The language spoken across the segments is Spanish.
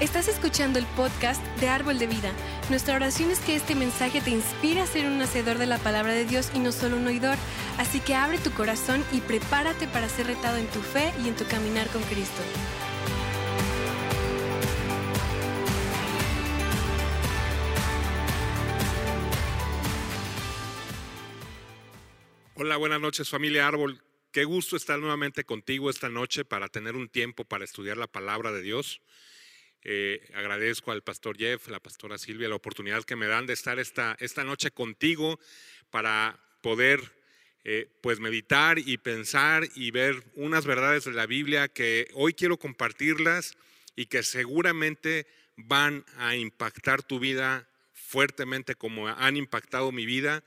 Estás escuchando el podcast de Árbol de Vida. Nuestra oración es que este mensaje te inspire a ser un hacedor de la palabra de Dios y no solo un oidor. Así que abre tu corazón y prepárate para ser retado en tu fe y en tu caminar con Cristo. Hola, buenas noches familia Árbol. Qué gusto estar nuevamente contigo esta noche para tener un tiempo para estudiar la palabra de Dios. Eh, agradezco al pastor Jeff, la pastora Silvia, la oportunidad que me dan de estar esta, esta noche contigo para poder eh, pues meditar y pensar y ver unas verdades de la Biblia que hoy quiero compartirlas y que seguramente van a impactar tu vida fuertemente como han impactado mi vida.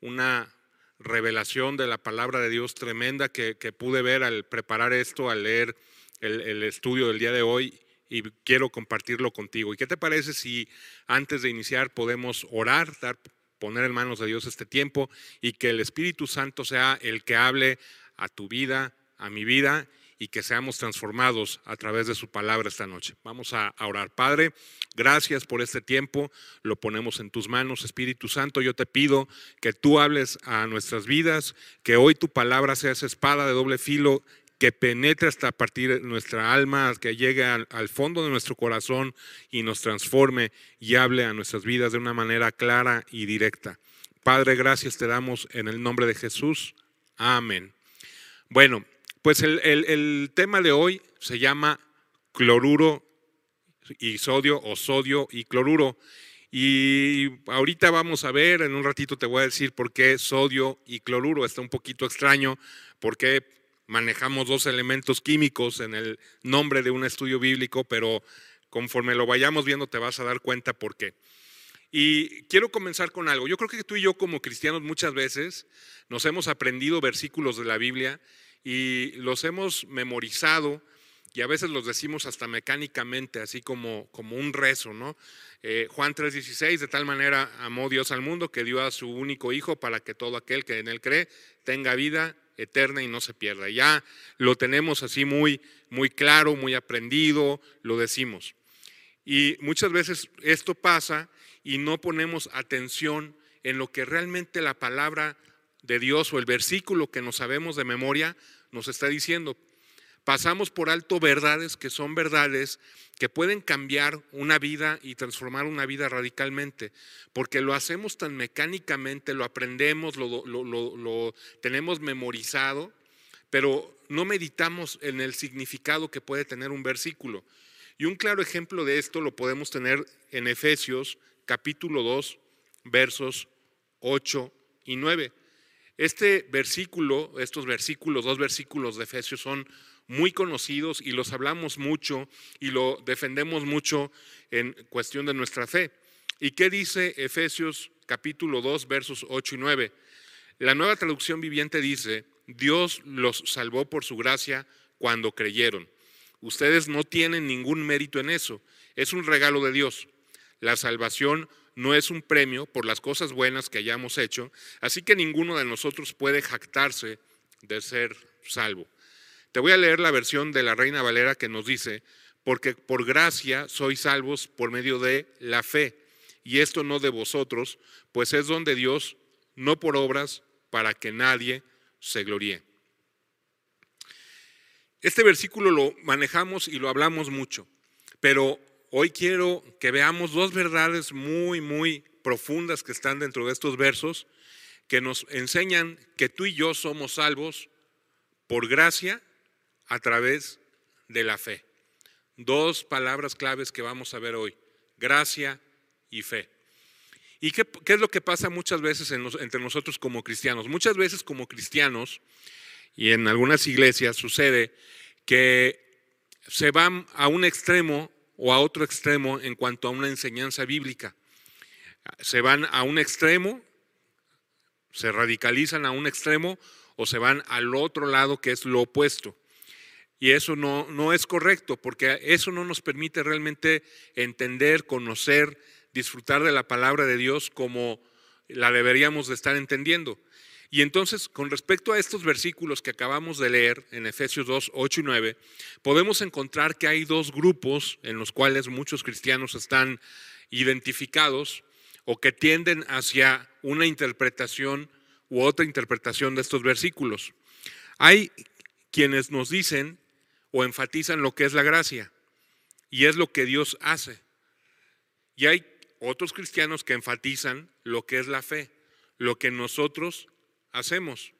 Una revelación de la palabra de Dios tremenda que, pude ver al preparar esto, al leer el, el estudio del día de hoy y quiero compartirlo contigo. ¿Y qué te parece si antes de iniciar podemos orar, dar, poner en manos de Dios este tiempo y que el Espíritu Santo sea el que hable a tu vida, a mi vida y que seamos transformados a través de su palabra esta noche. Vamos a, orar. Padre, gracias por este tiempo. Lo ponemos en tus manos, Espíritu Santo. Yo te pido que tú hables a nuestras vidas, que hoy tu palabra sea esa espada de doble filo que penetre hasta partir nuestra alma, que llegue al, fondo de nuestro corazón y nos transforme y hable a nuestras vidas de una manera clara y directa. Padre, gracias te damos en el nombre de Jesús. Amén. Bueno, pues el, el tema de hoy se llama cloruro y sodio o sodio y cloruro. Y ahorita vamos a ver, en un ratito te voy a decir por qué sodio y cloruro. Está un poquito extraño, porque manejamos dos elementos químicos en el nombre de un estudio bíblico, pero conforme lo vayamos viendo te vas a dar cuenta por qué. Y quiero comenzar con algo. Yo creo que tú y yo como cristianos muchas veces nos hemos aprendido versículos de la Biblia y los hemos memorizado y a veces los decimos hasta mecánicamente, así como, como un rezo, ¿no? Eh, Juan 3:16, de tal manera amó Dios al mundo que dio a su único Hijo para que todo aquel que en él cree tenga vida eterna y no se pierda. Ya lo tenemos así muy, muy claro, muy aprendido, lo decimos. Y muchas veces esto pasa y no ponemos atención en lo que realmente la palabra de Dios o el versículo que nos sabemos de memoria nos está diciendo. Pasamos por alto verdades que son verdades que pueden cambiar una vida y transformar una vida radicalmente, porque lo hacemos tan mecánicamente, lo aprendemos, lo, tenemos memorizado, pero no meditamos en el significado que puede tener un versículo. Y un claro ejemplo de esto lo podemos tener en Efesios capítulo 2, versos 8 y 9. Este versículo, estos versículos, dos versículos de Efesios son muy conocidos y los hablamos mucho y lo defendemos mucho en cuestión de nuestra fe. ¿Y qué dice Efesios capítulo 2 versos 8 y 9? La nueva traducción viviente dice, Dios los salvó por su gracia cuando creyeron. Ustedes no tienen ningún mérito en eso, es un regalo de Dios. La salvación no es un premio por las cosas buenas que hayamos hecho, así que ninguno de nosotros puede jactarse de ser salvo. Te voy a leer la versión de la Reina Valera que nos dice, porque por gracia sois salvos por medio de la fe, y esto no de vosotros, pues es don de Dios, no por obras, para que nadie se gloríe. Este versículo lo manejamos y lo hablamos mucho, pero hoy quiero que veamos dos verdades muy, muy profundas que están dentro de estos versos, que nos enseñan que tú y yo somos salvos por gracia a través de la fe. Dos palabras claves que vamos a ver hoy, gracia y fe. ¿Y qué, es lo que pasa muchas veces entre nosotros como cristianos? Muchas veces como cristianos, y en algunas iglesias sucede que se van a un extremo o a otro extremo en cuanto a una enseñanza bíblica. Se van a un extremo, se radicalizan a un extremo o se van al otro lado que es lo opuesto. Y eso no, no es correcto, porque eso no nos permite realmente entender, conocer, disfrutar de la palabra de Dios como la deberíamos de estar entendiendo. Y entonces, con respecto a estos versículos que acabamos de leer en Efesios 2, 8 y 9, podemos encontrar que hay dos grupos en los cuales muchos cristianos están identificados o que tienden hacia una interpretación u otra interpretación de estos versículos. Hay quienes nos dicen o enfatizan lo que es la gracia y es lo que Dios hace. Y hay otros cristianos que enfatizan lo que es la fe, lo que nosotros hacemos.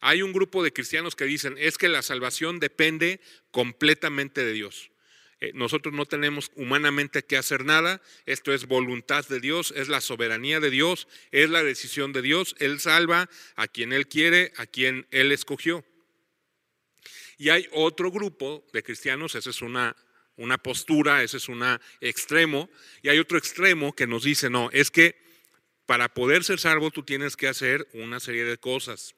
Hay un grupo de cristianos que dicen, es que la salvación depende completamente de Dios. Eh, nosotros no tenemos humanamente que hacer nada, esto es voluntad de Dios, es la soberanía de Dios, es la decisión de Dios, Él salva a quien Él quiere, a quien Él escogió. Y hay otro grupo de cristianos, esa es una, una postura, ese es un extremo, y hay otro extremo que nos dice, no, es que para poder ser salvo tú tienes que hacer una serie de cosas.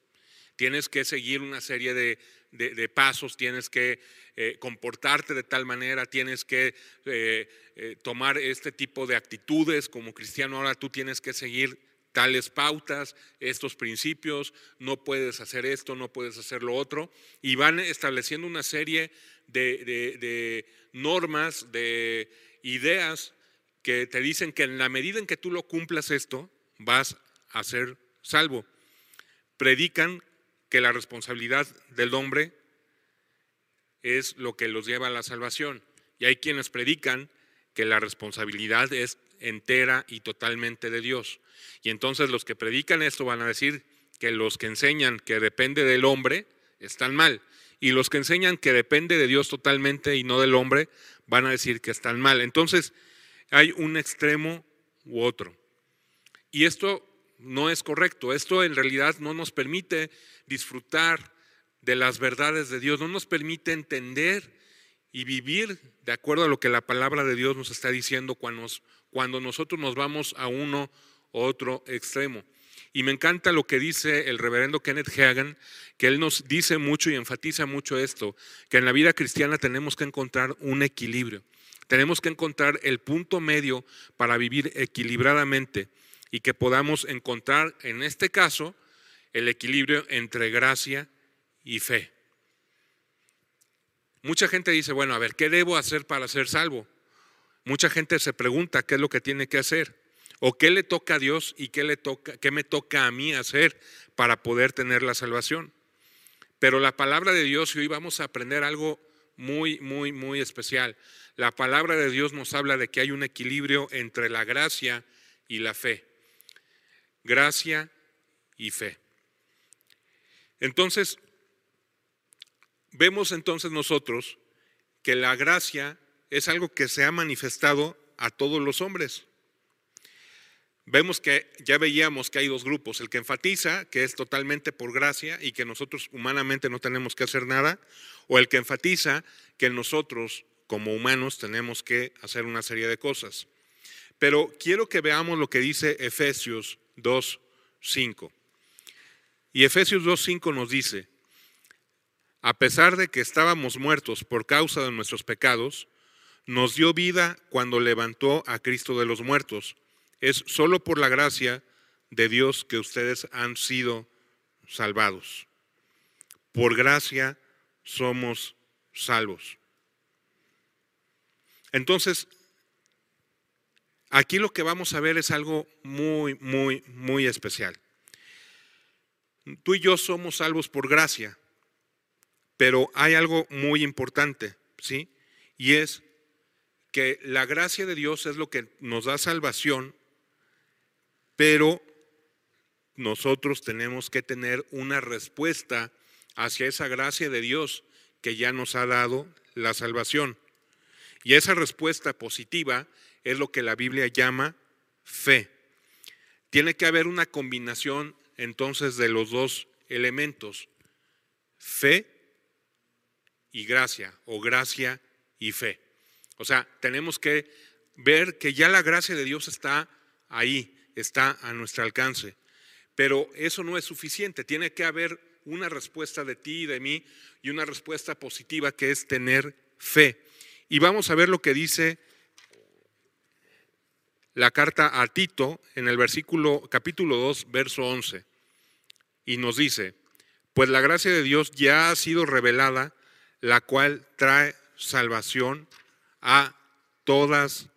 Tienes que seguir una serie de, pasos, tienes que eh, comportarte de tal manera, tienes que eh, eh, tomar este tipo de actitudes como cristiano. Ahora tú tienes que seguir tales pautas, estos principios, no puedes hacer esto, no puedes hacer lo otro, y van estableciendo una serie de normas, de ideas que te dicen que en la medida en que tú lo cumplas esto, vas a ser salvo. Predican que la responsabilidad del hombre es lo que los lleva a la salvación. Y hay quienes predican que la responsabilidad es entera y totalmente de Dios. Y entonces los que predican esto van a decir que los que enseñan que depende del hombre están mal. Y los que enseñan que depende de Dios totalmente y no del hombre van a decir que están mal. Entonces hay un extremo u otro. Y esto no es correcto. Esto en realidad no nos permite disfrutar de las verdades de Dios, no nos permite entender y vivir de acuerdo a lo que la palabra de Dios nos está diciendo cuando, cuando nosotros nos vamos a uno otro extremo. Y me encanta lo que dice el reverendo Kenneth Hagan, que él nos dice mucho y enfatiza mucho esto, que en la vida cristiana tenemos que encontrar un equilibrio. Tenemos que encontrar el punto medio para vivir equilibradamente y que podamos encontrar en este caso el equilibrio entre gracia y fe. Mucha gente dice, bueno, a ver, ¿qué debo hacer para ser salvo? Mucha gente se pregunta qué es lo que tiene que hacer o qué le toca a Dios y qué le toca qué me toca a mí hacer para poder tener la salvación. Pero la palabra de Dios y hoy vamos a aprender algo muy muy muy especial. La palabra de Dios nos habla de que hay un equilibrio entre la gracia y la fe gracia y fe. Entonces, vemos entonces nosotros que la gracia es algo que se ha manifestado a todos los hombres. Vemos que ya veíamos que hay dos grupos, el que enfatiza que es totalmente por gracia y que nosotros humanamente no tenemos que hacer nada, o el que enfatiza que nosotros como humanos tenemos que hacer una serie de cosas. Pero quiero que veamos lo que dice Efesios 2.5. Y Efesios 2.5 nos dice, a pesar de que estábamos muertos por causa de nuestros pecados, nos dio vida cuando levantó a Cristo de los muertos. Es solo por la gracia de Dios que ustedes han sido salvados. Por gracia somos salvos. Entonces, Aquí lo que vamos a ver es algo muy, muy, muy especial. Tú y yo somos salvos por gracia, pero hay algo muy importante, ¿sí? Y es que la gracia de Dios es lo que nos da salvación, pero nosotros tenemos que tener una respuesta hacia esa gracia de Dios que ya nos ha dado la salvación. Y esa respuesta positiva es lo que la Biblia llama fe. Tiene que haber una combinación entonces de los dos elementos, fe y gracia, o gracia y fe. O sea, tenemos que ver que ya la gracia de Dios está ahí, está a nuestro alcance. Pero eso no es suficiente, tiene que haber una respuesta de ti y de mí y una respuesta positiva que es tener fe. Y vamos a ver lo que dice la carta a Tito en el versículo capítulo 2, verso 11. y nos dice, pues la gracia de Dios ya ha sido revelada, la cual trae salvación a todas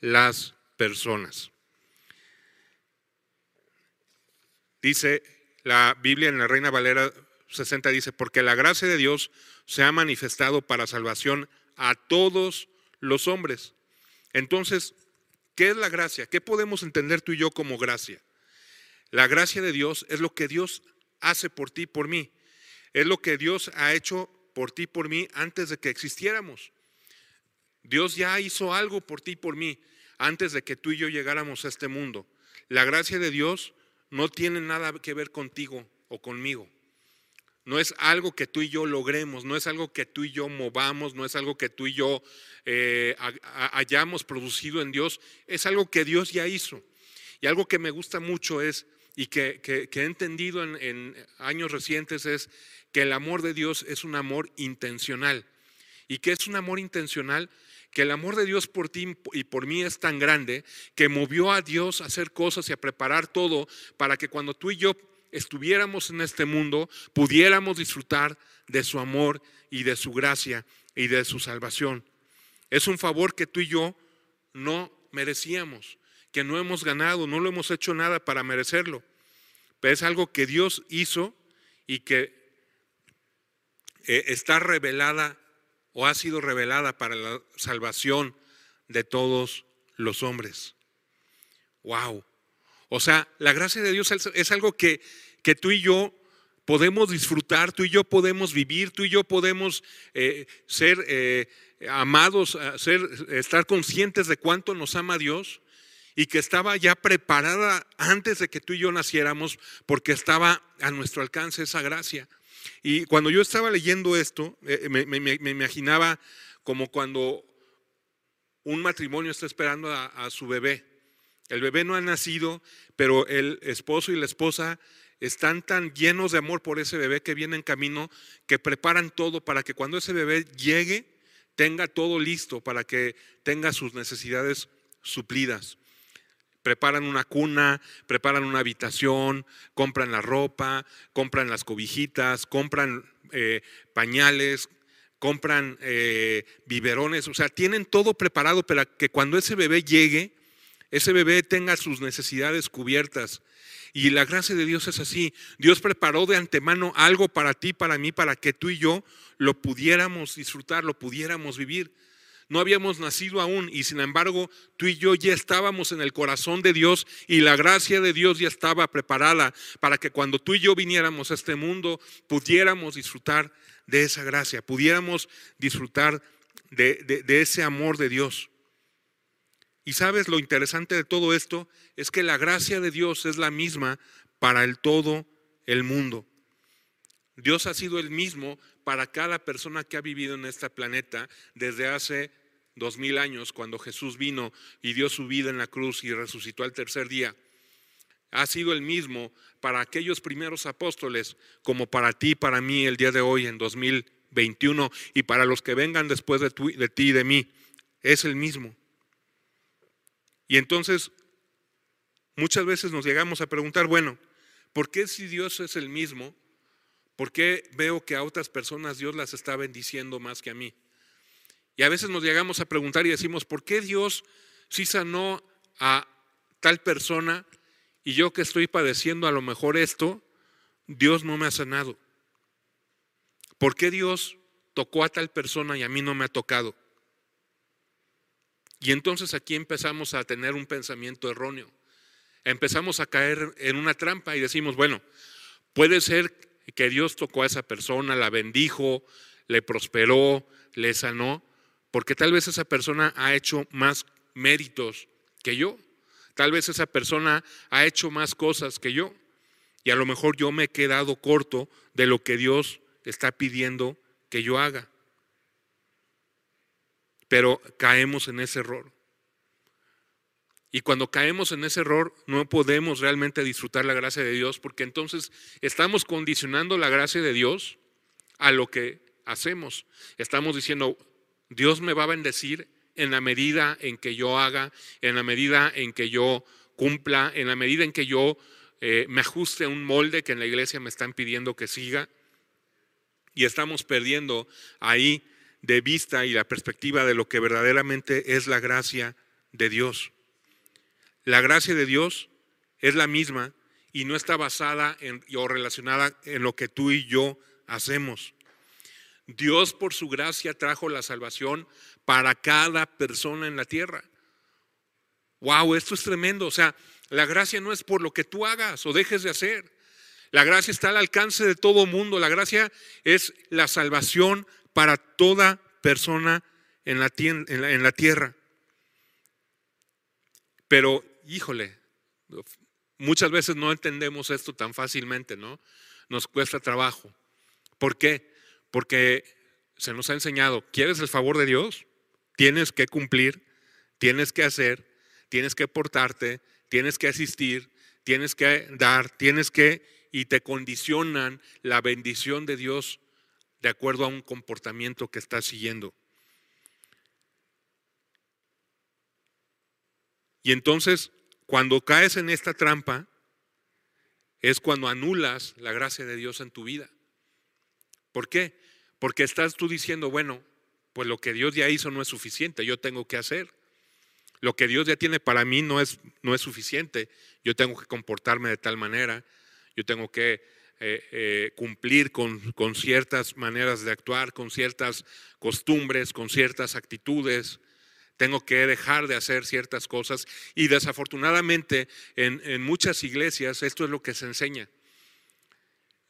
las personas. Dice la Biblia en la Reina Valera 60, dice, porque la gracia de Dios se ha manifestado para salvación a todos los hombres. Entonces, ¿qué es la gracia? ¿Qué podemos entender tú y yo como gracia? La gracia de Dios es lo que Dios hace por ti, por mí. Es lo que Dios ha hecho por ti, por mí, antes de que existiéramos. Dios ya hizo algo por ti, por mí, antes de que tú y yo llegáramos a este mundo. La gracia de Dios no tiene nada que ver contigo o conmigo. No es algo que tú y yo logremos, no es algo que tú y yo movamos, no es algo que tú y yo eh, hayamos producido en Dios, es algo que Dios ya hizo. Y algo que me gusta mucho es, y que, he entendido en, en años recientes, es que el amor de Dios es un amor intencional. ¿Y que es un amor intencional? Que el amor de Dios por ti y por mí es tan grande que movió a Dios a hacer cosas y a preparar todo para que cuando tú y yo estuviéramos en este mundo, pudiéramos disfrutar de su amor y de su gracia y de su salvación. Es un favor que tú y yo no merecíamos, que no hemos ganado, no lo hemos hecho nada para merecerlo. Pero es algo que Dios hizo y que eh, está revelada o ha sido revelada para la salvación de todos los hombres. Wow. O sea, la gracia de Dios es algo que, que tú y yo podemos disfrutar, tú y yo podemos vivir, tú y yo podemos eh, ser eh, amados, ser, estar conscientes de cuánto nos ama Dios y que estaba ya preparada antes de que tú y yo naciéramos porque estaba a nuestro alcance esa gracia. Y cuando yo estaba leyendo esto, eh, me, imaginaba como cuando un matrimonio está esperando a su bebé el bebé no ha nacido, pero el esposo y la esposa están tan llenos de amor por ese bebé que viene en camino, que preparan todo para que cuando ese bebé llegue, tenga todo listo para que tenga sus necesidades suplidas. Preparan una cuna, preparan una habitación, compran la ropa, compran las cobijitas, compran eh, pañales, compran eh, biberones, o sea, tienen todo preparado para que cuando ese bebé llegue, ese bebé tenga sus necesidades cubiertas. Y la gracia de Dios es así. Dios preparó de antemano algo para ti, para mí, para que tú y yo lo pudiéramos disfrutar, lo pudiéramos vivir. No habíamos nacido aún y sin embargo tú y yo ya estábamos en el corazón de Dios y la gracia de Dios ya estaba preparada para que cuando tú y yo viniéramos a este mundo pudiéramos disfrutar de esa gracia, pudiéramos disfrutar de, ese amor de Dios. Y sabes, lo interesante de todo esto es que la gracia de Dios es la misma para el todo el mundo. Dios ha sido el mismo para cada persona que ha vivido en este planeta desde hace dos mil años, cuando Jesús vino y dio su vida en la cruz y resucitó al tercer día. Ha sido el mismo para aquellos primeros apóstoles como para ti, para mí el día de hoy en 2021 y para los que vengan después de, de ti y de mí. Es el mismo. Y entonces muchas veces nos llegamos a preguntar, bueno, ¿por qué si Dios es el mismo? ¿Por qué veo que a otras personas Dios las está bendiciendo más que a mí? Y a veces nos llegamos a preguntar y decimos, ¿por qué Dios sí sanó a tal persona y yo que estoy padeciendo a lo mejor esto, Dios no me ha sanado? ¿Por qué Dios tocó a tal persona y a mí no me ha tocado? Y entonces aquí empezamos a tener un pensamiento erróneo. Empezamos a caer en una trampa y decimos, bueno, puede ser que Dios tocó a esa persona, la bendijo, le prosperó, le sanó, porque tal vez esa persona ha hecho más méritos que yo. Tal vez esa persona ha hecho más cosas que yo. Y a lo mejor yo me he quedado corto de lo que Dios está pidiendo que yo haga pero caemos en ese error. Y cuando caemos en ese error, no podemos realmente disfrutar la gracia de Dios, porque entonces estamos condicionando la gracia de Dios a lo que hacemos. Estamos diciendo, Dios me va a bendecir en la medida en que yo haga, en la medida en que yo cumpla, en la medida en que yo eh, me ajuste a un molde que en la iglesia me están pidiendo que siga. Y estamos perdiendo ahí de vista y la perspectiva de lo que verdaderamente es la gracia de Dios. La gracia de Dios es la misma y no está basada en, o relacionada en lo que tú y yo hacemos. Dios por su gracia trajo la salvación para cada persona en la tierra. Wow, esto es tremendo. O sea, la gracia no es por lo que tú hagas o dejes de hacer. La gracia está al alcance de todo mundo. La gracia es la salvación para toda persona en la, en la tierra. Pero, híjole, muchas veces no entendemos esto tan fácilmente, ¿no? Nos cuesta trabajo. ¿Por qué? Porque se nos ha enseñado, ¿quieres el favor de Dios? Tienes que cumplir, tienes que hacer, tienes que portarte, tienes que asistir, tienes que dar, tienes que, y te condicionan la bendición de Dios de acuerdo a un comportamiento que estás siguiendo. Y entonces, cuando caes en esta trampa, es cuando anulas la gracia de Dios en tu vida. ¿Por qué? Porque estás tú diciendo, bueno, pues lo que Dios ya hizo no es suficiente, yo tengo que hacer. Lo que Dios ya tiene para mí no es, no es suficiente, yo tengo que comportarme de tal manera, yo tengo que eh, eh, cumplir con, con, ciertas maneras de actuar, con ciertas costumbres, con ciertas actitudes, tengo que dejar de hacer ciertas cosas y desafortunadamente en, en muchas iglesias esto es lo que se enseña.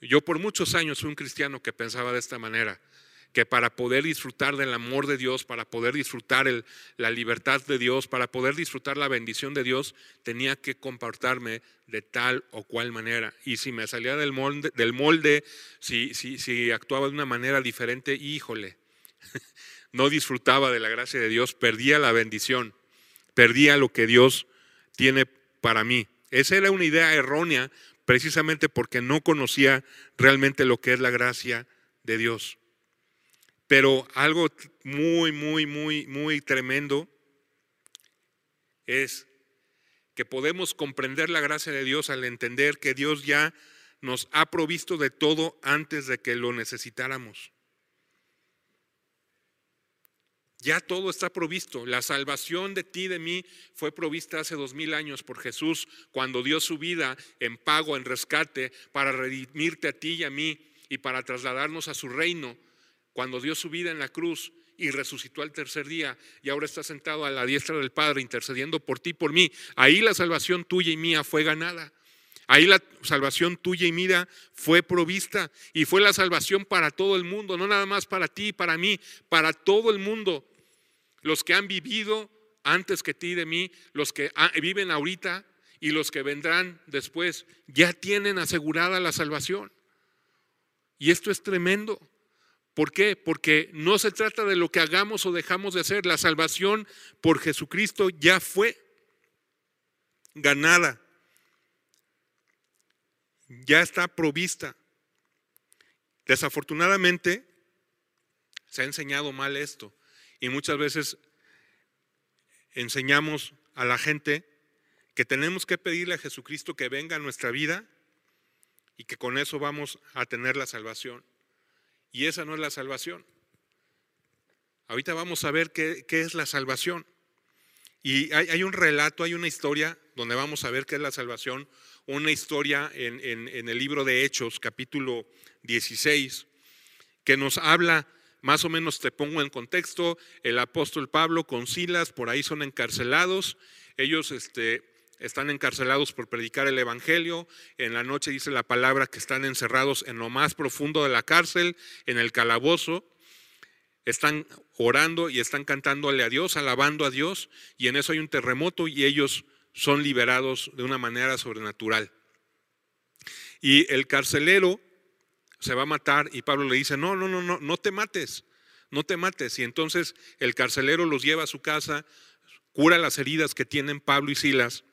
Yo por muchos años fui un cristiano que pensaba de esta manera, que para poder disfrutar del amor de Dios, para poder disfrutar la libertad de Dios, para poder disfrutar la bendición de Dios, tenía que comportarme de tal o cual manera. Y si me salía del molde, del molde si, si, si actuaba de una manera diferente, híjole, no disfrutaba de la gracia de Dios, perdía la bendición, perdía lo que Dios tiene para mí. Esa era una idea errónea precisamente porque no conocía realmente lo que es la gracia de Dios. Pero algo muy, muy, muy, muy tremendo es que podemos comprender la gracia de Dios al entender que Dios ya nos ha provisto de todo antes de que lo necesitáramos. Ya todo está provisto. La salvación de ti, de mí, fue provista hace dos mil años por Jesús cuando dio su vida en pago, en rescate, para redimirte a ti y a mí y para trasladarnos a su reino. Cuando dio su vida en la cruz y resucitó al tercer día y ahora está sentado a la diestra del Padre intercediendo por ti y por mí. Ahí la salvación tuya y mía fue ganada. Ahí la salvación tuya y mía fue provista y fue la salvación para todo el mundo, no nada más para ti y para mí, para todo el mundo los que han vivido antes que ti de mí, los que viven ahorita y los que vendrán después, ya tienen asegurada la salvación. Y esto es tremendo. ¿Por qué? Porque no se trata de lo que hagamos o dejamos de hacer. La salvación por Jesucristo ya fue ganada. Ya está provista. Desafortunadamente, se ha enseñado mal esto. Y muchas veces enseñamos a la gente que tenemos que pedirle a Jesucristo que venga a nuestra vida y que con eso vamos a tener la salvación. Y esa no es la salvación. Ahorita vamos a ver qué, es la salvación. Y hay, un relato, hay una historia donde vamos a ver qué es la salvación, una historia en, en el libro de Hechos, capítulo 16, que nos habla más o menos te pongo en contexto, el apóstol Pablo con Silas por ahí son encarcelados, ellos este, están encarcelados por predicar el Evangelio, en la noche dice la palabra que están encerrados en lo más profundo de la cárcel, en el calabozo, están orando y están cantándole a Dios, alabando a Dios, y en eso hay un terremoto y ellos son liberados de una manera sobrenatural. Y el carcelero se va a matar y Pablo le dice, no, no, no, no, no te mates, no te mates. Y entonces el carcelero los lleva a su casa, cura las heridas que tienen Pablo y Silas.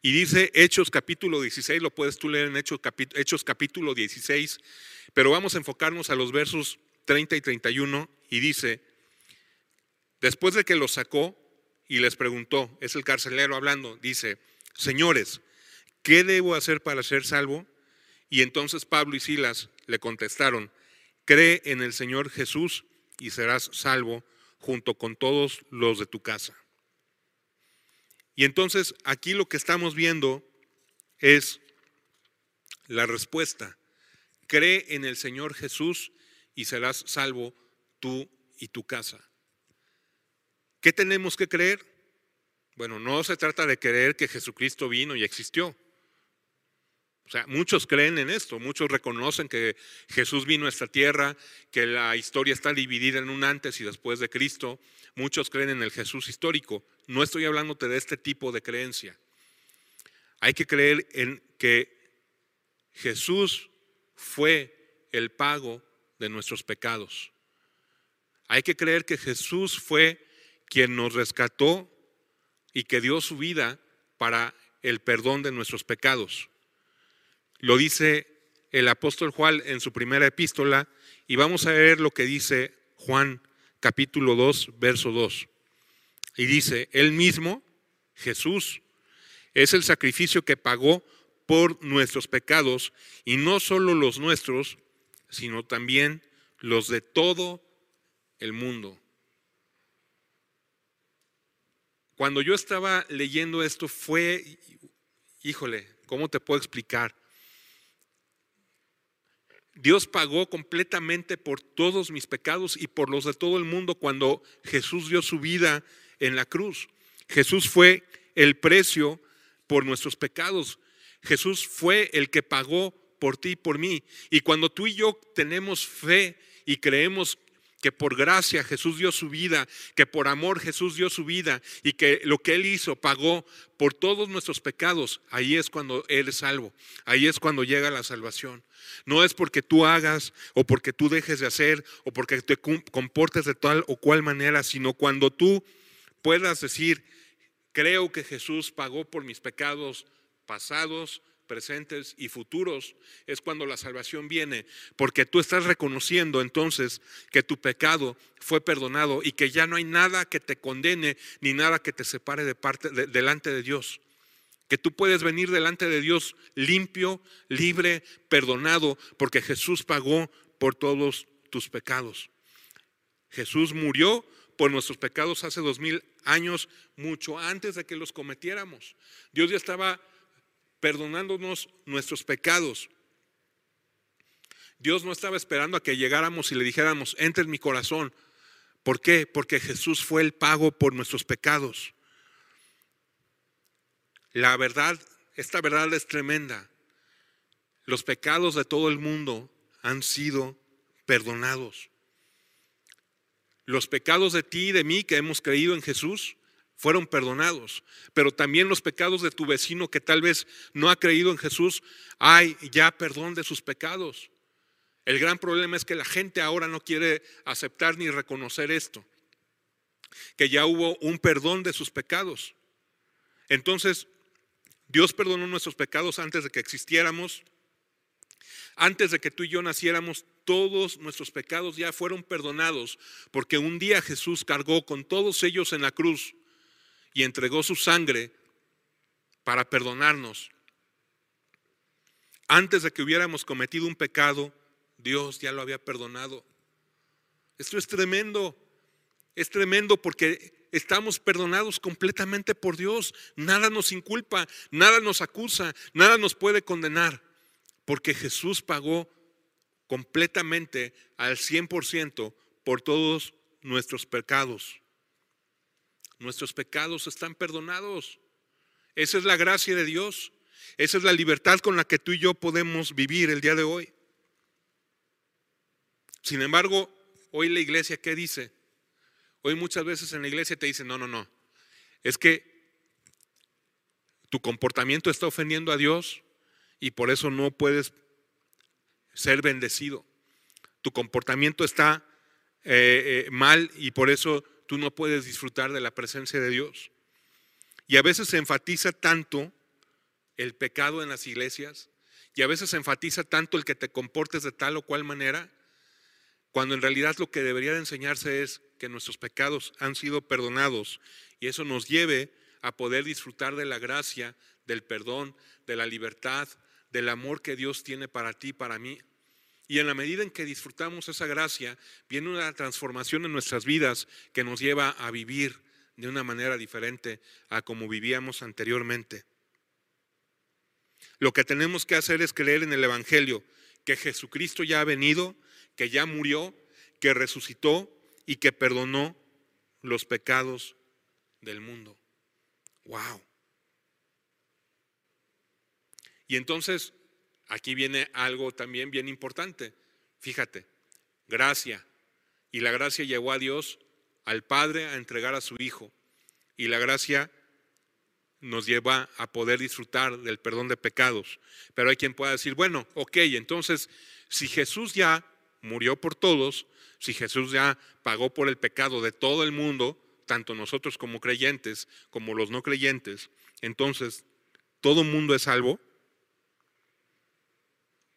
Y dice Hechos capítulo 16, lo puedes tú leer en Hechos, Hechos capítulo 16, pero vamos a enfocarnos a los versos 30 y 31 y dice, después de que los sacó y les preguntó, es el carcelero hablando, dice, señores, ¿qué debo hacer para ser salvo? Y entonces Pablo y Silas le contestaron, cree en el Señor Jesús y serás salvo junto con todos los de tu casa. Y entonces aquí lo que estamos viendo es la respuesta. Cree en el Señor Jesús y serás salvo tú y tu casa. ¿Qué tenemos que creer? Bueno, no se trata de creer que Jesucristo vino y existió. O sea, muchos creen en esto, muchos reconocen que Jesús vino a esta tierra, que la historia está dividida en un antes y después de Cristo. Muchos creen en el Jesús histórico. No estoy hablándote de este tipo de creencia. Hay que creer en que Jesús fue el pago de nuestros pecados. Hay que creer que Jesús fue quien nos rescató y que dio su vida para el perdón de nuestros pecados. Lo dice el apóstol Juan en su primera epístola y vamos a ver lo que dice Juan capítulo 2, verso 2. Y dice, él mismo, Jesús, es el sacrificio que pagó por nuestros pecados y no solo los nuestros, sino también los de todo el mundo. Cuando yo estaba leyendo esto fue, híjole, ¿cómo te puedo explicar? Dios pagó completamente por todos mis pecados y por los de todo el mundo cuando Jesús dio su vida en la cruz. Jesús fue el precio por nuestros pecados. Jesús fue el que pagó por ti y por mí. Y cuando tú y yo tenemos fe y creemos que por gracia Jesús dio su vida, que por amor Jesús dio su vida y que lo que Él hizo pagó por todos nuestros pecados, ahí es cuando Él es salvo, ahí es cuando llega la salvación. No es porque tú hagas o porque tú dejes de hacer o porque te comportes de tal o cual manera, sino cuando tú puedas decir, creo que Jesús pagó por mis pecados pasados, presentes y futuros, es cuando la salvación viene, porque tú estás reconociendo entonces que tu pecado fue perdonado y que ya no hay nada que te condene ni nada que te separe de parte delante de Dios. Que tú puedes venir delante de Dios limpio, libre, perdonado, porque Jesús pagó por todos tus pecados. Jesús murió por nuestros pecados hace dos mil años, mucho antes de que los cometiéramos. Dios ya estaba perdonándonos nuestros pecados. Dios no estaba esperando a que llegáramos y le dijéramos, entre en mi corazón. ¿Por qué? Porque Jesús fue el pago por nuestros pecados. La verdad, esta verdad es tremenda. Los pecados de todo el mundo han sido perdonados. Los pecados de ti y de mí que hemos creído en Jesús fueron perdonados, pero también los pecados de tu vecino que tal vez no ha creído en Jesús, hay ya perdón de sus pecados. El gran problema es que la gente ahora no quiere aceptar ni reconocer esto, que ya hubo un perdón de sus pecados. Entonces, Dios perdonó nuestros pecados antes de que existiéramos, antes de que tú y yo naciéramos, todos nuestros pecados ya fueron perdonados, porque un día Jesús cargó con todos ellos en la cruz y entregó su sangre para perdonarnos. Antes de que hubiéramos cometido un pecado, Dios ya lo había perdonado. Esto es tremendo. Es tremendo porque estamos perdonados completamente por Dios. Nada nos inculpa, nada nos acusa, nada nos puede condenar. Porque Jesús pagó completamente al 100% por todos nuestros pecados nuestros pecados están perdonados. Esa es la gracia de Dios. Esa es la libertad con la que tú y yo podemos vivir el día de hoy. Sin embargo, hoy la iglesia, ¿qué dice? Hoy muchas veces en la iglesia te dicen, no, no, no. Es que tu comportamiento está ofendiendo a Dios y por eso no puedes ser bendecido. Tu comportamiento está eh, eh, mal y por eso tú no puedes disfrutar de la presencia de Dios. Y a veces se enfatiza tanto el pecado en las iglesias y a veces se enfatiza tanto el que te comportes de tal o cual manera, cuando en realidad lo que debería de enseñarse es que nuestros pecados han sido perdonados y eso nos lleve a poder disfrutar de la gracia del perdón, de la libertad, del amor que Dios tiene para ti, para mí. Y en la medida en que disfrutamos esa gracia, viene una transformación en nuestras vidas que nos lleva a vivir de una manera diferente a como vivíamos anteriormente. Lo que tenemos que hacer es creer en el Evangelio, que Jesucristo ya ha venido, que ya murió, que resucitó y que perdonó los pecados del mundo. ¡Wow! Y entonces, aquí viene algo también bien importante. Fíjate, gracia. Y la gracia llevó a Dios, al Padre, a entregar a su Hijo. Y la gracia nos lleva a poder disfrutar del perdón de pecados. Pero hay quien pueda decir, bueno, ok, entonces, si Jesús ya murió por todos, si Jesús ya pagó por el pecado de todo el mundo, tanto nosotros como creyentes, como los no creyentes, entonces, ¿todo mundo es salvo?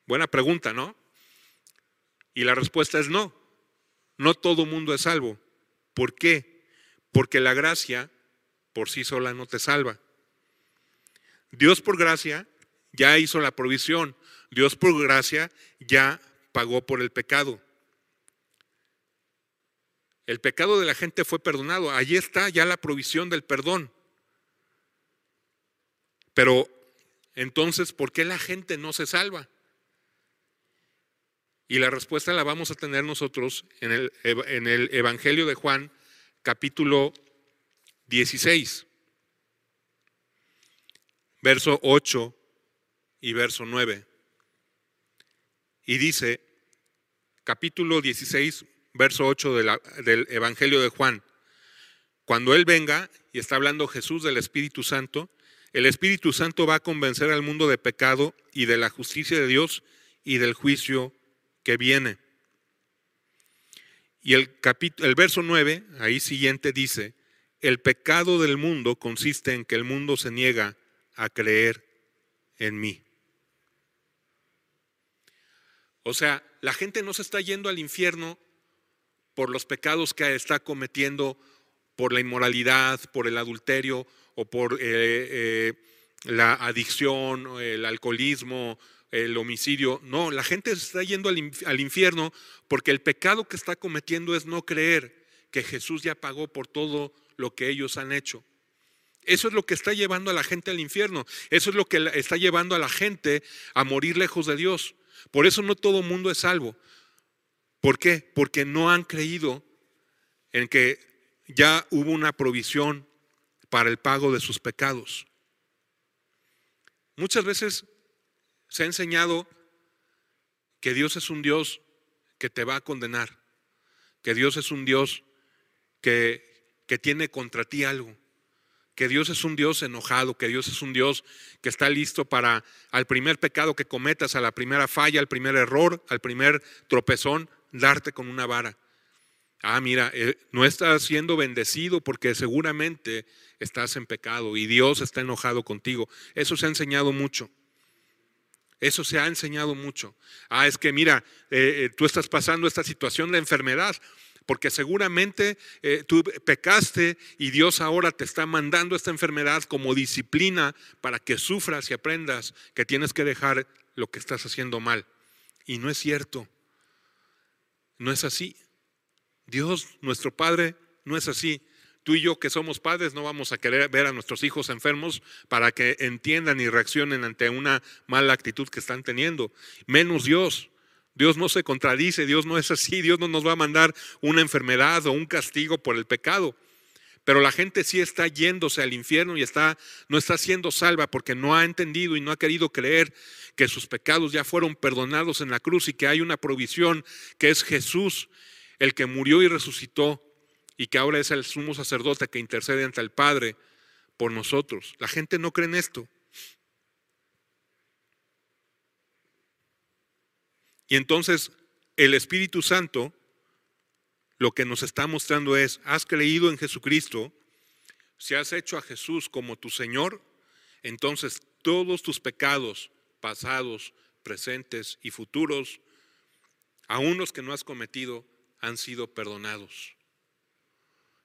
Buena pregunta, ¿no? Y la respuesta es no. No todo mundo es salvo. ¿Por qué? Porque la gracia por sí sola no te salva. Dios por gracia ya hizo la provisión. Dios por gracia ya pagó por el pecado. El pecado de la gente fue perdonado. Allí está ya la provisión del perdón. Pero entonces, ¿por qué la gente no se salva? Y la respuesta la vamos a tener nosotros en el, en el Evangelio de Juan, capítulo 16, verso 8 y verso 9. Y dice, capítulo 16, verso 8 del Evangelio de Juan, cuando Él venga, y está hablando Jesús del Espíritu Santo, el Espíritu Santo va a convencer al mundo de pecado y de la justicia de Dios y del juicio que viene. Y el, capítulo, el verso 9, ahí siguiente, dice, el pecado del mundo consiste en que el mundo se niega a creer en mí. O sea, la gente no se está yendo al infierno por los pecados que está cometiendo, por la inmoralidad, por el adulterio o por eh, eh, la adicción, el alcoholismo, el homicidio. No, la gente está yendo al infierno porque el pecado que está cometiendo es no creer que Jesús ya pagó por todo lo que ellos han hecho. Eso es lo que está llevando a la gente al infierno. Eso es lo que está llevando a la gente a morir lejos de Dios. Por eso no todo mundo es salvo. ¿Por qué? Porque no han creído en que ya hubo una provisión para el pago de sus pecados. Muchas veces se ha enseñado que Dios es un Dios que te va a condenar, que Dios es un Dios que, que tiene contra ti algo, que Dios es un Dios enojado, que Dios es un Dios que está listo para al primer pecado que cometas, a la primera falla, al primer error, al primer tropezón, darte con una vara. Ah, mira, eh, no estás siendo bendecido porque seguramente estás en pecado y Dios está enojado contigo. Eso se ha enseñado mucho. Eso se ha enseñado mucho. Ah, es que mira, eh, eh, tú estás pasando esta situación de enfermedad porque seguramente eh, tú pecaste y Dios ahora te está mandando esta enfermedad como disciplina para que sufras y aprendas que tienes que dejar lo que estás haciendo mal. Y no es cierto. No es así. Dios, nuestro Padre, no es así. Tú y yo que somos padres no vamos a querer ver a nuestros hijos enfermos para que entiendan y reaccionen ante una mala actitud que están teniendo. Menos Dios. Dios no se contradice, Dios no es así, Dios no nos va a mandar una enfermedad o un castigo por el pecado. Pero la gente sí está yéndose al infierno y está, no está siendo salva porque no ha entendido y no ha querido creer que sus pecados ya fueron perdonados en la cruz y que hay una provisión que es Jesús, el que murió y resucitó y que ahora es el sumo sacerdote que intercede ante el Padre por nosotros. La gente no cree en esto. Y entonces el Espíritu Santo lo que nos está mostrando es, has creído en Jesucristo, si has hecho a Jesús como tu Señor, entonces todos tus pecados pasados, presentes y futuros, aun los que no has cometido, han sido perdonados.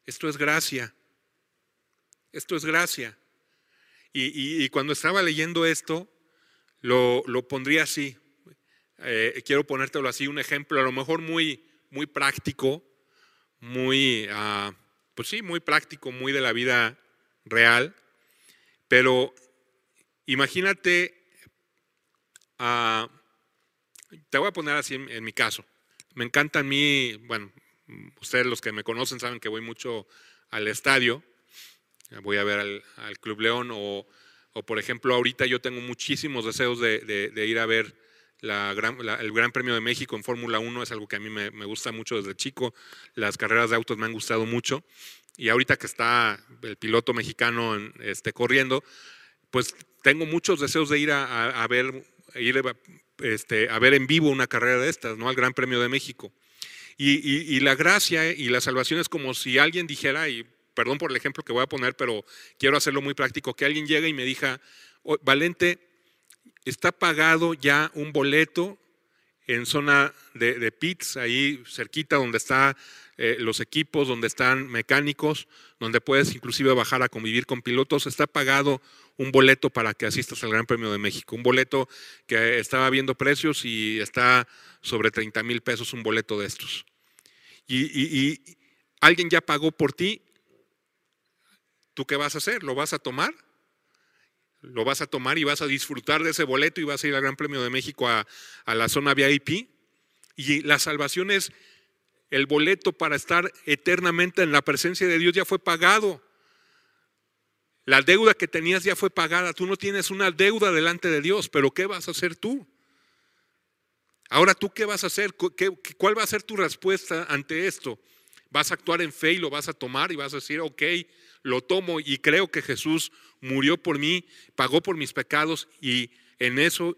Esto es gracia. Esto es gracia. Y, cuando estaba leyendo esto, lo, pondría así. Eh, quiero ponértelo así, un ejemplo, a lo mejor muy, muy práctico, muy, ah, pues sí, muy práctico, muy de la vida real, pero imagínate, ah, te voy a poner así en, mi caso. Me encanta a mí, bueno, ustedes los que me conocen saben que voy mucho al estadio, voy a ver al, Club León o, por ejemplo ahorita yo tengo muchísimos deseos de, ir a ver el Gran Premio de México en Fórmula 1, es algo que a mí me, gusta mucho desde chico, las carreras de autos me han gustado mucho y ahorita que está el piloto mexicano este, corriendo, pues tengo muchos deseos de ir a, ver, este, a ver en vivo una carrera de estas, ¿no? Al Gran Premio de México. Y, la gracia y la salvación es como si alguien dijera, y perdón por el ejemplo que voy a poner, pero quiero hacerlo muy práctico, que alguien llegue y me diga, Valente, está pagado ya un boleto en zona de, pits, ahí cerquita donde están eh, los equipos, donde están mecánicos, donde puedes inclusive bajar a convivir con pilotos, está pagado un boleto para que asistas al Gran Premio de México, un boleto que estaba viendo precios y está sobre 30 mil pesos un boleto de estos. Y, alguien ya pagó por ti, ¿tú qué vas a hacer? ¿Lo vas a tomar? Lo vas a tomar y vas a disfrutar de ese boleto y vas a ir al Gran Premio de México a, a la zona VIP. Y la salvación es el boleto para estar eternamente en la presencia de Dios ya fue pagado. La deuda que tenías ya fue pagada. Tú no tienes una deuda delante de Dios, pero ¿qué vas a hacer tú? Ahora tú qué vas a hacer? ¿Cuál va a ser tu respuesta ante esto? ¿Vas a actuar en fe y lo vas a tomar y vas a decir, ok, lo tomo y creo que Jesús murió por mí, pagó por mis pecados y en eso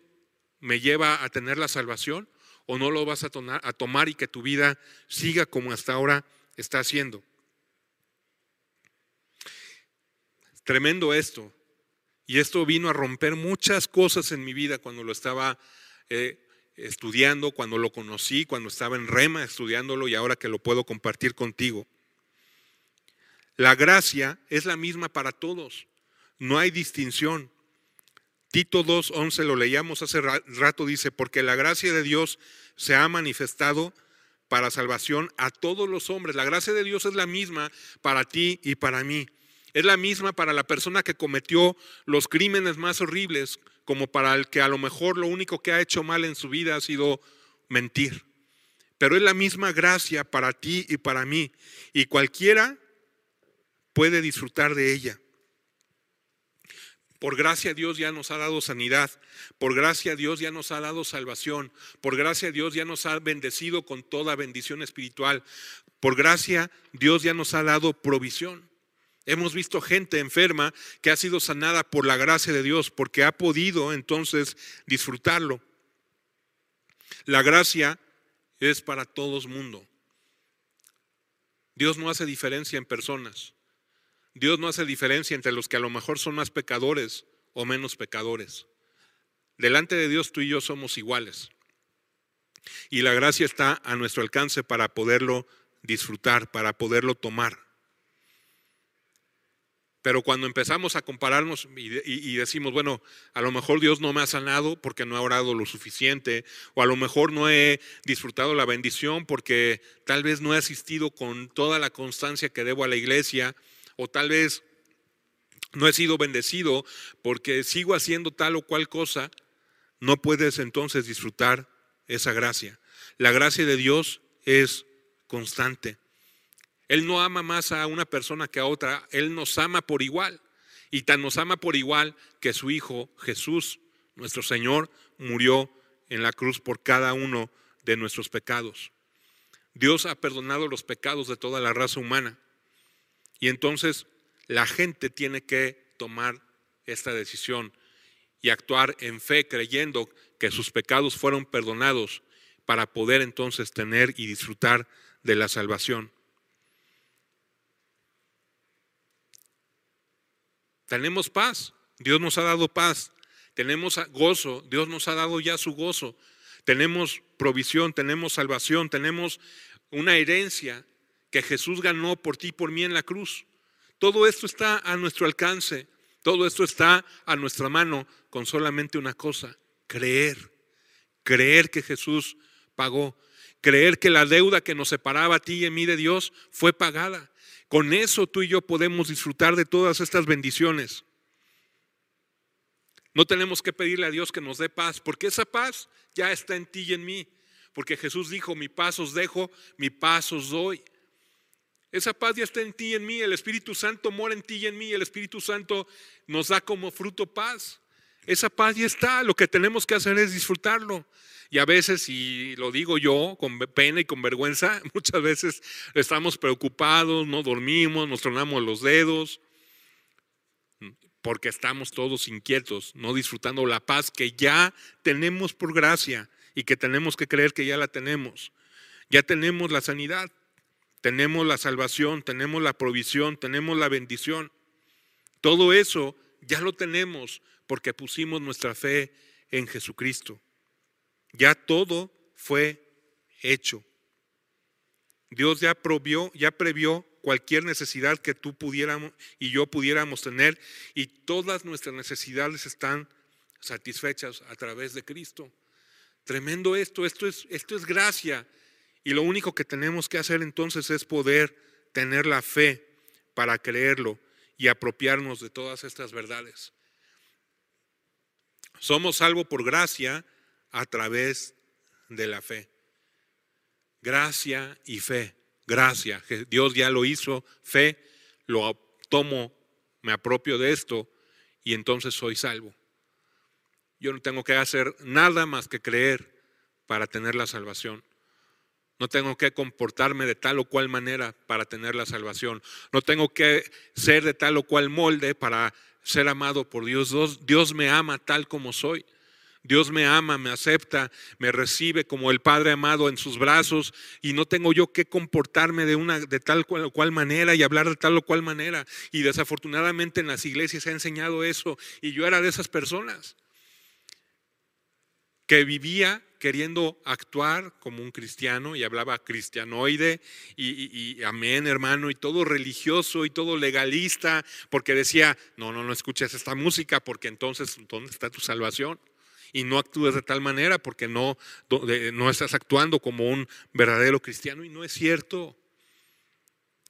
me lleva a tener la salvación? ¿O no lo vas a, tomar y que tu vida siga como hasta ahora está haciendo? Tremendo esto. Y esto vino a romper muchas cosas en mi vida cuando lo estaba eh, estudiando, cuando lo conocí, cuando estaba en Rema estudiándolo y ahora que lo puedo compartir contigo. La gracia es la misma para todos, no hay distinción. Tito 2.11 lo leíamos hace rato, dice, porque la gracia de Dios se ha manifestado para salvación a todos los hombres. La gracia de Dios es la misma para ti y para mí. Es la misma para la persona que cometió los crímenes más horribles, como para el que a lo mejor lo único que ha hecho mal en su vida ha sido mentir. Pero es la misma gracia para ti y para mí. Y cualquiera puede disfrutar de ella. Por gracia Dios ya nos ha dado sanidad. Por gracia Dios ya nos ha dado salvación. Por gracia Dios ya nos ha bendecido con toda bendición espiritual. Por gracia Dios ya nos ha dado provisión. Hemos visto gente enferma que ha sido sanada por la gracia de Dios, porque ha podido entonces disfrutarlo. La gracia es para todos mundo. Dios no hace diferencia en personas. Dios no hace diferencia entre los que a lo mejor son más pecadores o menos pecadores. Delante de Dios tú y yo somos iguales. Y la gracia está a nuestro alcance para poderlo disfrutar, para poderlo tomar. Pero cuando empezamos a compararnos y, decimos, bueno, a lo mejor Dios no me ha sanado porque no he orado lo suficiente, o a lo mejor no he disfrutado la bendición porque tal vez no he asistido con toda la constancia que debo a la iglesia, o tal vez no he sido bendecido porque sigo haciendo tal o cual cosa, no puedes entonces disfrutar esa gracia. La gracia de Dios es constante. Él no ama más a una persona que a otra, Él nos ama por igual. Y tan nos ama por igual que su Hijo Jesús, nuestro Señor, murió en la cruz por cada uno de nuestros pecados. Dios ha perdonado los pecados de toda la raza humana. Y entonces la gente tiene que tomar esta decisión y actuar en fe creyendo que sus pecados fueron perdonados para poder entonces tener y disfrutar de la salvación. Tenemos paz, Dios nos ha dado paz. Tenemos gozo, Dios nos ha dado ya su gozo. Tenemos provisión, tenemos salvación, tenemos una herencia que Jesús ganó por ti y por mí en la cruz. Todo esto está a nuestro alcance. Todo esto está a nuestra mano con solamente una cosa, creer. Creer que Jesús pagó. Creer que la deuda que nos separaba a ti y a mí de Dios fue pagada. Con eso tú y yo podemos disfrutar de todas estas bendiciones. No tenemos que pedirle a Dios que nos dé paz, porque esa paz ya está en ti y en mí. Porque Jesús dijo, mi paz os dejo, mi paz os doy. Esa paz ya está en ti y en mí, el Espíritu Santo mora en ti y en mí, el Espíritu Santo nos da como fruto paz. Esa paz ya está, lo que tenemos que hacer es disfrutarlo. Y a veces, y lo digo yo con pena y con vergüenza, muchas veces estamos preocupados, no dormimos, nos tronamos los dedos, porque estamos todos inquietos, no disfrutando la paz que ya tenemos por gracia y que tenemos que creer que ya la tenemos. Ya tenemos la sanidad, tenemos la salvación, tenemos la provisión, tenemos la bendición. Todo eso ya lo tenemos porque pusimos nuestra fe en Jesucristo. Ya todo fue hecho. Dios ya provió, ya previó cualquier necesidad que tú pudiéramos y yo pudiéramos tener y todas nuestras necesidades están satisfechas a través de Cristo. Tremendo esto, esto es, esto es gracia. Y lo único que tenemos que hacer entonces es poder tener la fe para creerlo y apropiarnos de todas estas verdades. Somos salvos por gracia a través de la fe. Gracia y fe. Gracia. Dios ya lo hizo. Fe. Lo tomo, me apropio de esto y entonces soy salvo. Yo no tengo que hacer nada más que creer para tener la salvación. No tengo que comportarme de tal o cual manera para tener la salvación. No tengo que ser de tal o cual molde para ser amado por Dios. Dios, me ama tal como soy. Dios me ama, me acepta, me recibe como el Padre amado en sus brazos y no tengo yo que comportarme de una de tal o cual manera y hablar de tal o cual manera. Y desafortunadamente en las iglesias se ha enseñado eso y yo era de esas personas que vivía queriendo actuar como un cristiano y hablaba cristianoide y, amén hermano y todo religioso y todo legalista porque decía, no, no, no escuches esta música porque entonces, ¿dónde está tu salvación? Y no actúes de tal manera porque no, no estás actuando como un verdadero cristiano y no es cierto.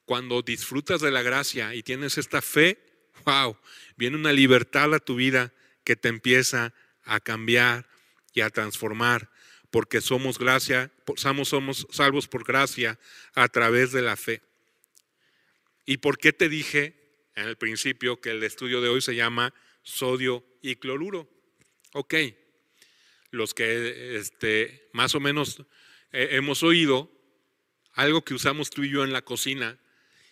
Cuando disfrutas de la gracia y tienes esta fe, wow, viene una libertad a tu vida que te empieza a cambiar y a transformar porque somos gracia, somos, somos salvos por gracia a través de la fe. ¿Y por qué te dije en el principio que el estudio de hoy se llama sodio y cloruro? Ok, los que este, más o menos eh, hemos oído, algo que usamos tú y yo en la cocina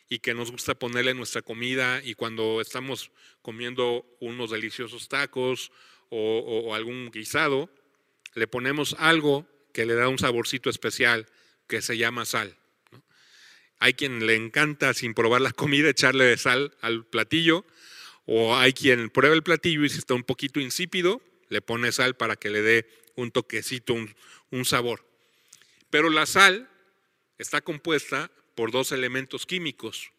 y que nos gusta ponerle en nuestra comida y cuando estamos comiendo unos deliciosos tacos o algún guisado, le ponemos algo que le da un saborcito especial que se llama sal. Hay quien le encanta sin probar la comida echarle sal al platillo, o hay quien prueba el platillo y si está un poquito insípido, le pone sal para que le dé un toquecito, un, un sabor. Pero la sal está compuesta por dos elementos químicos,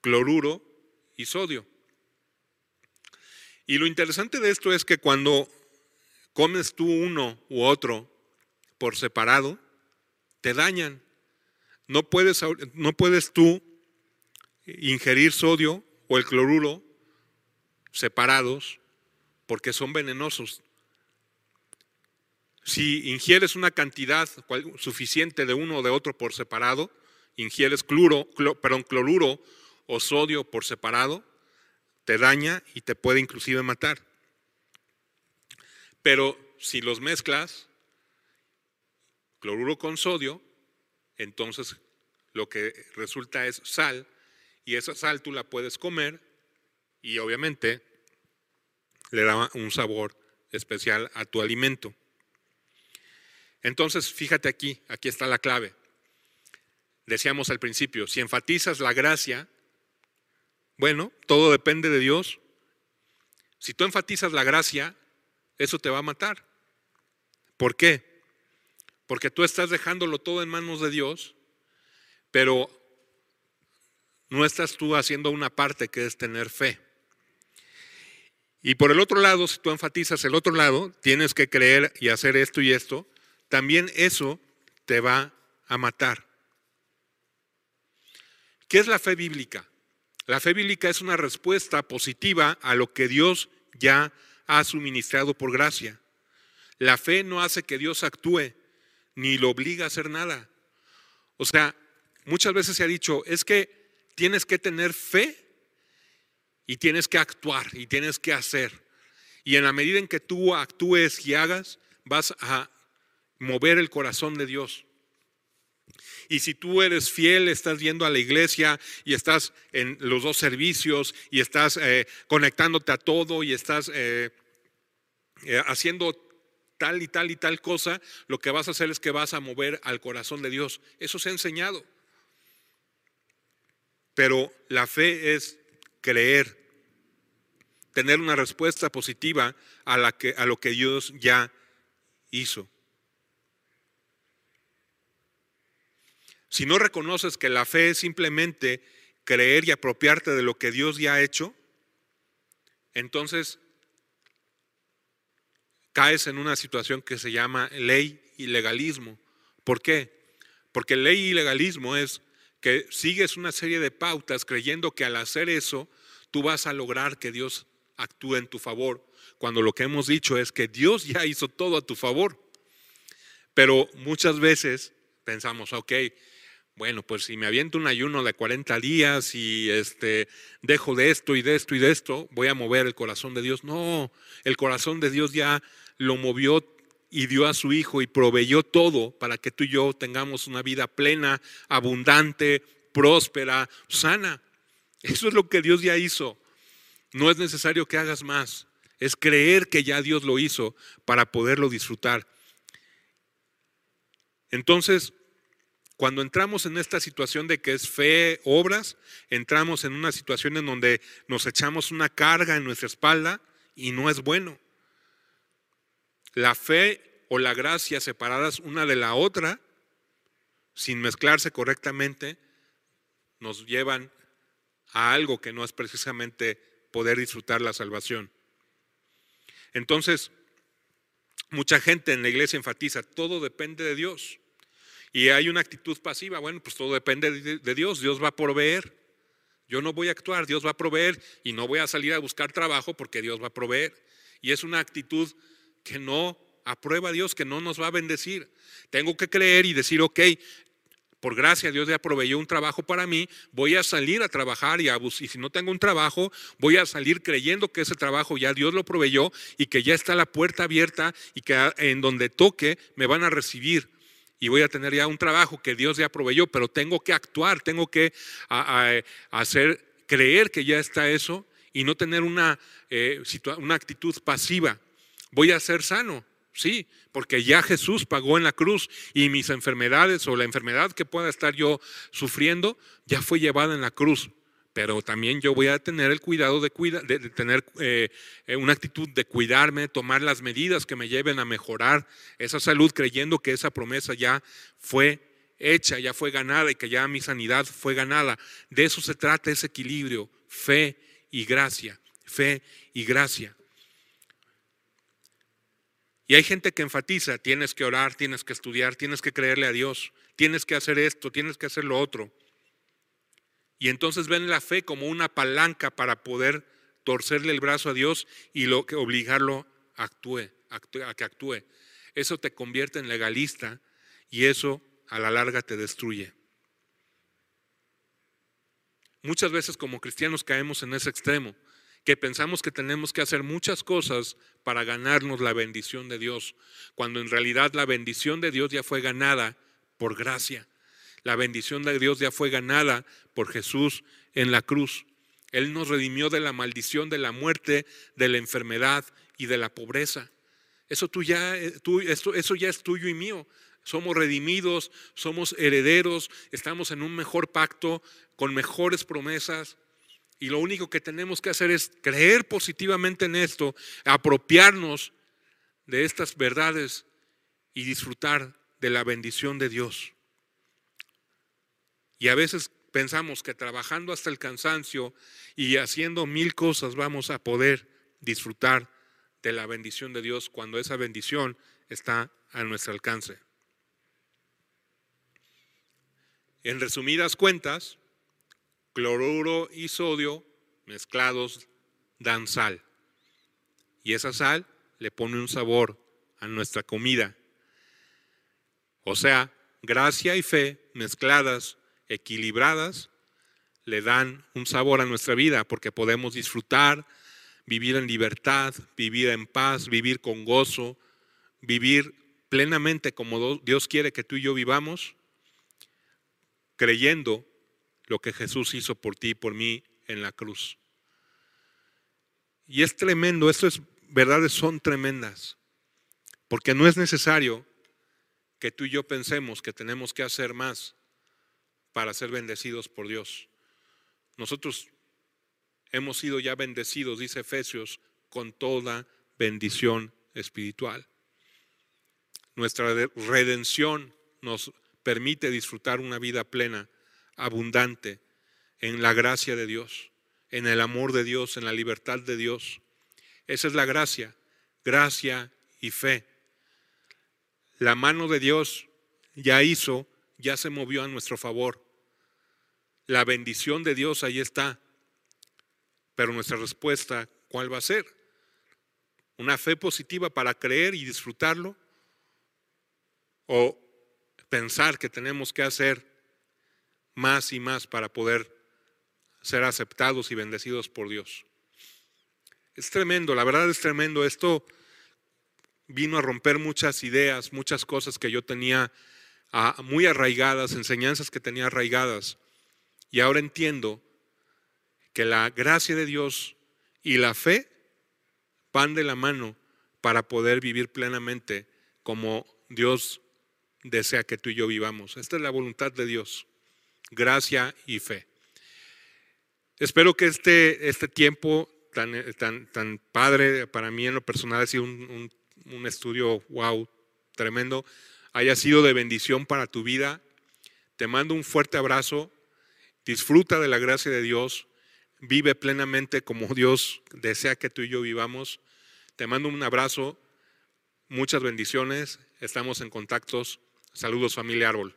cloruro y sodio. Y lo interesante de esto es que cuando comes tú uno u otro por separado, te dañan. No puedes, no puedes tú ingerir sodio o el cloruro separados porque son venenosos. Si ingieres una cantidad suficiente de uno o de otro por separado, ingieres cloro, perdón, cloruro o sodio por separado, te daña y te puede inclusive matar. Pero si los mezclas, cloruro con sodio, entonces lo que resulta es sal y esa sal tú la puedes comer y obviamente le da un sabor especial a tu alimento. Entonces, fíjate aquí, aquí está la clave. Decíamos al principio, si enfatizas la gracia, bueno, todo depende de Dios. Si tú enfatizas la gracia, eso te va a matar. ¿Por qué? Porque tú estás dejándolo todo en manos de Dios, pero no estás tú haciendo una parte que es tener fe. Y por el otro lado, si tú enfatizas el otro lado, tienes que creer y hacer esto y esto, también eso te va a matar. ¿Qué es la fe bíblica? La fe bíblica es una respuesta positiva a lo que Dios ya ha suministrado por gracia. La fe no hace que Dios actúe, ni lo obliga a hacer nada. O sea, muchas veces se ha dicho, es que tienes que tener fe y tienes que actuar y tienes que hacer. Y en la medida en que tú actúes y hagas, vas a mover el corazón de Dios. Y si tú eres fiel, estás yendo a la iglesia y estás en los dos servicios y estás eh, conectándote a todo y estás eh, eh, haciendo tal y tal y tal cosa, lo que vas a hacer es que vas a mover al corazón de Dios. Eso se ha enseñado. Pero la fe es creer, tener una respuesta positiva a, la que, a lo que Dios ya hizo. Si no reconoces que la fe es simplemente creer y apropiarte de lo que Dios ya ha hecho, entonces caes en una situación que se llama ley y legalismo. ¿Por qué? Porque ley y legalismo es que sigues una serie de pautas creyendo que al hacer eso tú vas a lograr que Dios actúe en tu favor, cuando lo que hemos dicho es que Dios ya hizo todo a tu favor. Pero muchas veces pensamos, ok, bueno, pues si me aviento un ayuno de 40 días y este, dejo de esto y de esto y de esto, voy a mover el corazón de Dios. No, el corazón de Dios ya lo movió y dio a su Hijo y proveyó todo para que tú y yo tengamos una vida plena, abundante, próspera, sana. Eso es lo que Dios ya hizo. No es necesario que hagas más. Es creer que ya Dios lo hizo para poderlo disfrutar. Entonces, cuando entramos en esta situación de que es fe, obras, entramos en una situación en donde nos echamos una carga en nuestra espalda y no es bueno. La fe o la gracia separadas una de la otra, sin mezclarse correctamente, nos llevan a algo que no es precisamente poder disfrutar la salvación. Entonces, mucha gente en la iglesia enfatiza, todo depende de Dios. Y hay una actitud pasiva, bueno, pues todo depende de, Dios, Dios va a proveer. Yo no voy a actuar, Dios va a proveer y no voy a salir a buscar trabajo porque Dios va a proveer. Y es una actitud que no aprueba a Dios, que no nos va a bendecir. Tengo que creer y decir, ok, por gracia Dios ya proveyó un trabajo para mí, voy a salir a trabajar y, a, y si no tengo un trabajo, voy a salir creyendo que ese trabajo ya Dios lo proveyó y que ya está la puerta abierta y que en donde toque me van a recibir y voy a tener ya un trabajo que Dios ya proveyó, pero tengo que actuar, tengo que hacer, creer que ya está eso y no tener una, eh, una actitud pasiva. Voy a ser sano, sí, porque ya Jesús pagó en la cruz y mis enfermedades o la enfermedad que pueda estar yo sufriendo ya fue llevada en la cruz pero también yo voy a tener el cuidado de, tener eh, eh, una actitud de cuidarme, tomar las medidas que me lleven a mejorar esa salud, creyendo que esa promesa ya fue hecha, ya fue ganada y que ya mi sanidad fue ganada. De eso se trata ese equilibrio, fe y gracia, fe y gracia. Y hay gente que enfatiza, tienes que orar, tienes que estudiar, tienes que creerle a Dios, tienes que hacer esto, tienes que hacer lo otro. Y entonces ven la fe como una palanca para poder torcerle el brazo a Dios y lo que obligarlo a, actúe, a que actúe. Eso te convierte en legalista y eso a la larga te destruye. Muchas veces como cristianos caemos en ese extremo, que pensamos que tenemos que hacer muchas cosas para ganarnos la bendición de Dios, cuando en realidad la bendición de Dios ya fue ganada por gracia. La bendición de Dios ya fue ganada por Jesús en la cruz. Él nos redimió de la maldición, de la muerte, de la enfermedad y de la pobreza. Eso, tú ya, eh, tú, eso ya es tuyo y mío. Somos redimidos, somos herederos, estamos en un mejor pacto, con mejores promesas. Y lo único que tenemos que hacer es creer positivamente en esto, apropiarnos de estas verdades y disfrutar de la bendición de Dios. Y a veces pensamos que trabajando hasta el cansancio y haciendo mil cosas vamos a poder disfrutar de la bendición de Dios cuando esa bendición está a nuestro alcance. En resumidas cuentas, cloruro y sodio mezclados dan sal. Y esa sal le pone un sabor a nuestra comida. O sea, gracia y fe mezcladas, equilibradas, le dan un sabor a nuestra vida porque podemos disfrutar, vivir en libertad, vivir en paz, vivir con gozo, vivir plenamente como Dios quiere que tú y yo vivamos, creyendo lo que Jesús hizo por ti y por mí en la cruz. Y es tremendo, estas verdades son tremendas, porque no es necesario que tú y yo pensemos que tenemos que hacer más para ser bendecidos por Dios. Nosotros hemos sido ya bendecidos, dice Efesios, con toda bendición espiritual. Nuestra redención nos permite disfrutar una vida plena, abundante, en la gracia de Dios, en el amor de Dios, en la libertad de Dios. Esa es la gracia, gracia y fe. La mano de Dios ya hizo, ya se movió a nuestro favor. La bendición de Dios ahí está. Pero nuestra respuesta, ¿cuál va a ser? ¿Una fe positiva para creer y disfrutarlo? ¿O pensar que tenemos que hacer más y más para poder ser aceptados y bendecidos por Dios? Es tremendo, la verdad es tremendo. Esto vino a romper muchas ideas, muchas cosas que yo tenía muy arraigadas, enseñanzas que tenía arraigadas. Y ahora entiendo que la gracia de Dios y la fe van de la mano para poder vivir plenamente como Dios desea que tú y yo vivamos. Esta es la voluntad de Dios, gracia y fe. Espero que este, este tiempo tan, tan, tan padre para mí en lo personal ha sido un, un estudio, wow, tremendo, haya sido de bendición para tu vida. Te mando un fuerte abrazo, disfruta de la gracia de Dios, vive plenamente como Dios desea que tú y yo vivamos. Te mando un abrazo, muchas bendiciones, estamos en contactos. Saludos familia Árbol.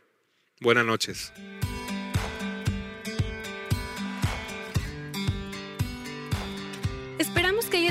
Buenas noches.